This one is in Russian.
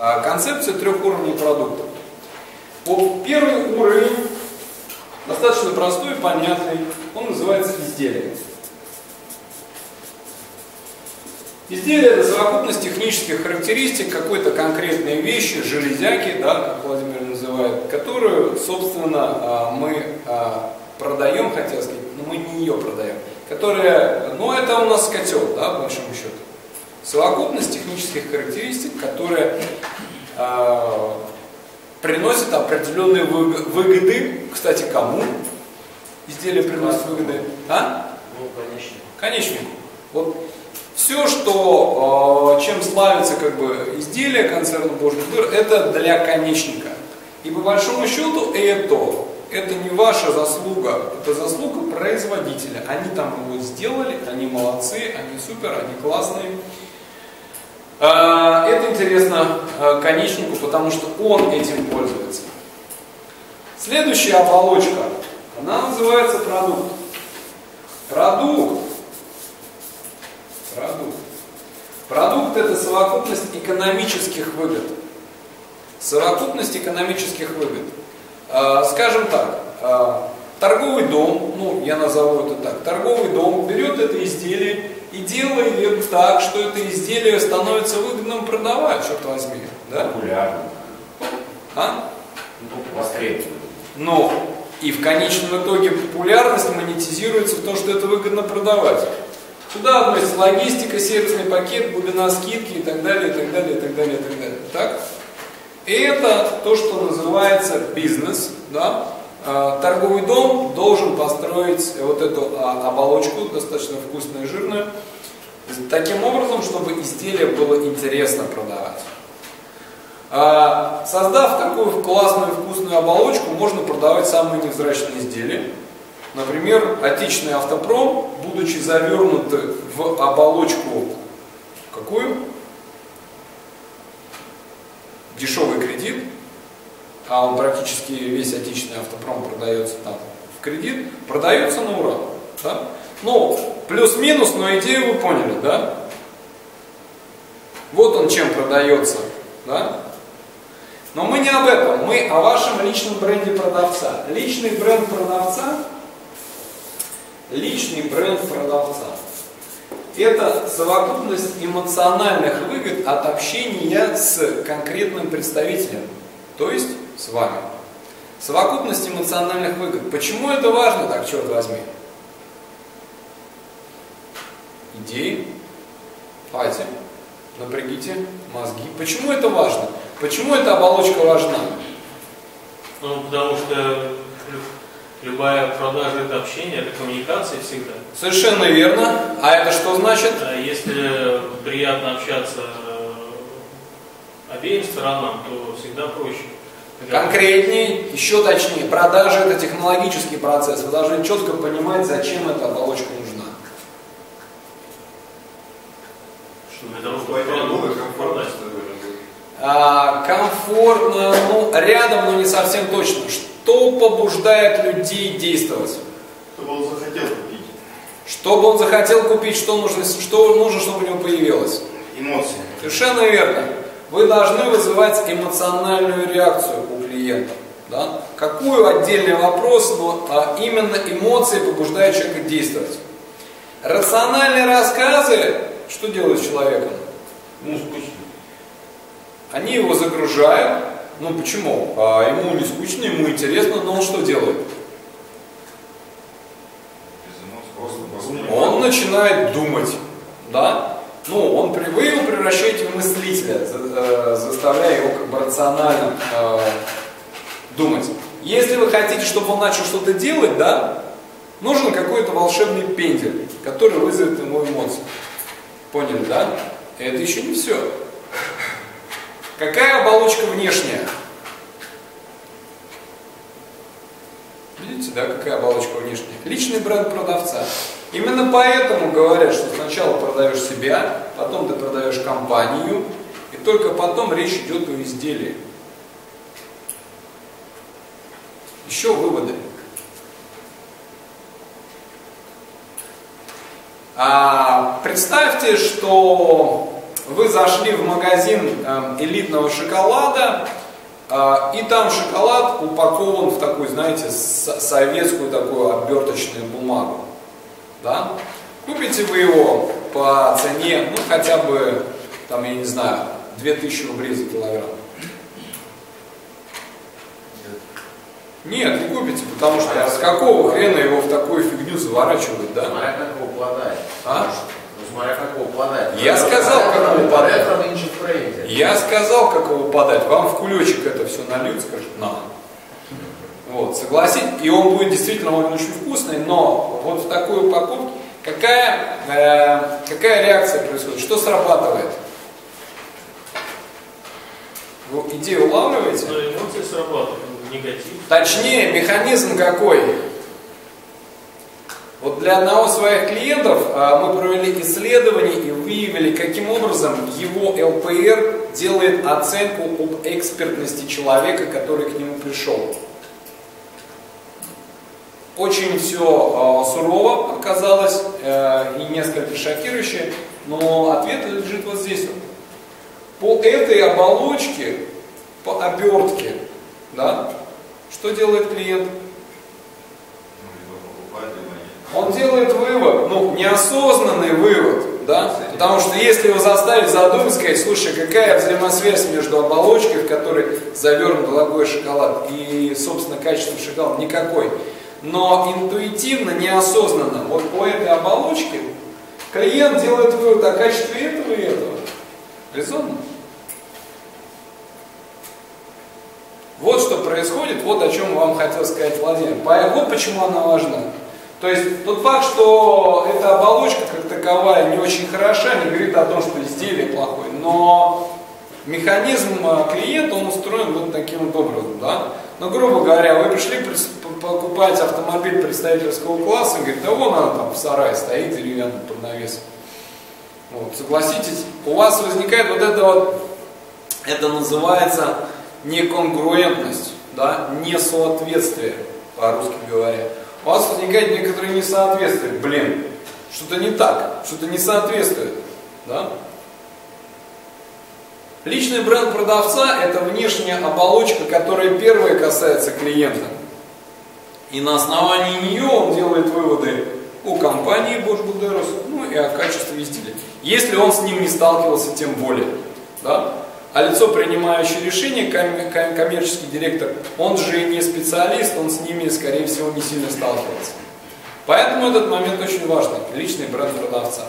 а, концепция трех уровней продукта. Первый уровень достаточно простой и понятный. Он называется изделие. Изделие – это совокупность технических характеристик какой-то конкретной вещи, железяки, да, как Владимир называет, которую, собственно, а, мы а, продаем, хотел сказать, но мы не ее продаем, которая, ну это у нас котел, да, по большому счету. Совокупность технических характеристик, которая э, приносит определенные выгоды, кстати, кому изделие приносит выгоды? А? Ну, конечнику. Конечнику. Вот все, что, э, чем славится как бы изделие концерна Божий Дыр, это для конечника. И по большому счету это, это не ваша заслуга, это заслуга производителя. Они там его сделали, они молодцы, они супер, они классные. Э, интересно э, конечнику, потому что он этим пользуется. Следующая оболочка, она называется продукт. Продукт Продукт. Продукт это совокупность экономических выгод. Совокупность экономических выгод. А, скажем так, а, торговый дом, ну я назову это так, торговый дом берет это изделие и делает так, что это изделие становится выгодным продавать, черт возьми. Да? Популярным. А? Ну, востребованным. Но и в конечном итоге популярность монетизируется в том, что это выгодно продавать. Сюда относится логистика, сервисный пакет, глубина скидки и так далее, и так далее, и так далее, и так далее. Так? И это то, что называется бизнес. Да? А, торговый дом должен построить вот эту а, оболочку, достаточно вкусную и жирную, таким образом, чтобы изделие было интересно продавать. А, создав такую классную вкусную оболочку, можно продавать самые невзрачные изделия. Например, отечественный автопром, будучи завернут в оболочку какую? Дешевый кредит, а он практически весь отечественный автопром продается там в кредит, продается на ура. Да? Ну, плюс-минус, но идею вы поняли, да? Вот он чем продается, да? Но мы не об этом, мы о вашем личном бренде продавца. Личный бренд продавца Личный бренд продавца. Это совокупность эмоциональных выгод от общения с конкретным представителем, то есть с вами. Совокупность эмоциональных выгод. Почему это важно, так черт возьми? Идеи. Давайте, напрягите мозги. Почему это важно? Почему эта оболочка важна? Ну, потому что Любая продажа это общение, это коммуникация всегда. Совершенно верно. А это что значит? Если приятно общаться обеим сторонам, то всегда проще. Конкретнее, еще точнее, продажа это технологический процесс. Вы должны четко понимать, зачем эта оболочка нужна. Что для того, чтобы комфортно. А, комфортно, ну, рядом, но не совсем точно. Что побуждает людей действовать? Чтобы он захотел купить. Чтобы он захотел купить, что нужно, что нужно, чтобы у него появилось? Эмоции. Совершенно верно. Вы должны вызывать эмоциональную реакцию у клиента. Да? Какую отдельный вопрос, но а именно эмоции побуждают человека действовать. Рациональные рассказы, что делают с человеком? Ну, скучно. Они его загружают, ну почему? А ему не скучно, ему интересно, но он что делает? Он начинает думать, да? Ну, он, вы его превращаете в мыслителя, заставляя его как бы рационально э, думать. Если вы хотите, чтобы он начал что-то делать, да, нужен какой-то волшебный пендель, который вызовет ему эмоции. Поняли, да? Это еще не все. Какая оболочка внешняя? Видите, да, какая оболочка внешняя? Личный бренд продавца. Именно поэтому говорят, что сначала продаешь себя, потом ты продаешь компанию, и только потом речь идет о изделии. Еще выводы. А, представьте, что вы зашли в магазин э, элитного шоколада, э, и там шоколад упакован в такую, знаете, советскую такую оберточную бумагу. Да? Купите вы его по цене, ну хотя бы, там, я не знаю, 2000 рублей за килограмм. Нет, не купите, потому что а с какого хрена его в такую фигню заворачивают, да? Смотря как его. А? Ну, смотря как его. Я сказал, как его подать. Я сказал, как его подать. Вам в кулечек это все нальют, скажут, на. Вот, согласитесь, и он будет действительно он очень вкусный, но вот в такой упаковке какая, э, какая реакция происходит, что срабатывает? Вы идею улавливаете? Но эмоции срабатывают, негатив. Точнее, механизм какой? Вот для одного из своих клиентов а, мы провели исследование и выявили, каким образом его ЛПР делает оценку об экспертности человека, который к нему пришел. Очень все э, сурово оказалось э, и несколько шокирующе, но ответ лежит вот здесь. Вот. По этой оболочке, по обертке, да, что делает клиент? Он делает вывод, ну, неосознанный вывод, да, потому что если его заставить задуматься, сказать, слушай, какая взаимосвязь между оболочкой, в которой завернут дорогой шоколад, и, собственно, качеством шоколада, никакой. Но интуитивно, неосознанно, вот по этой оболочке клиент делает вывод о качестве этого и этого. Резонно? Вот что происходит, вот о чем вам хотел сказать Владимир. Вот почему она важна. То есть тот факт, что эта оболочка как таковая не очень хороша, не говорит о том, что изделие плохое, но механизм а, клиента, он устроен вот таким вот образом, да. Но, грубо говоря, вы пришли покупать автомобиль представительского класса, и говорит, да вон она там в сарае стоит деревянный под навесом. Вот, согласитесь, у вас возникает вот это вот, это называется неконгруентность, да, несоответствие, по-русски говоря у вас возникает некоторые несоответствия. Блин, что-то не так, что-то не соответствует. Да? Личный бренд продавца – это внешняя оболочка, которая первая касается клиента. И на основании нее он делает выводы о компании Bosch Buderos, ну и о качестве изделия. Если он с ним не сталкивался, тем более. Да? А лицо, принимающее решение, коммерческий директор, он же не специалист, он с ними, скорее всего, не сильно сталкивается. Поэтому этот момент очень важный, личный бренд продавца.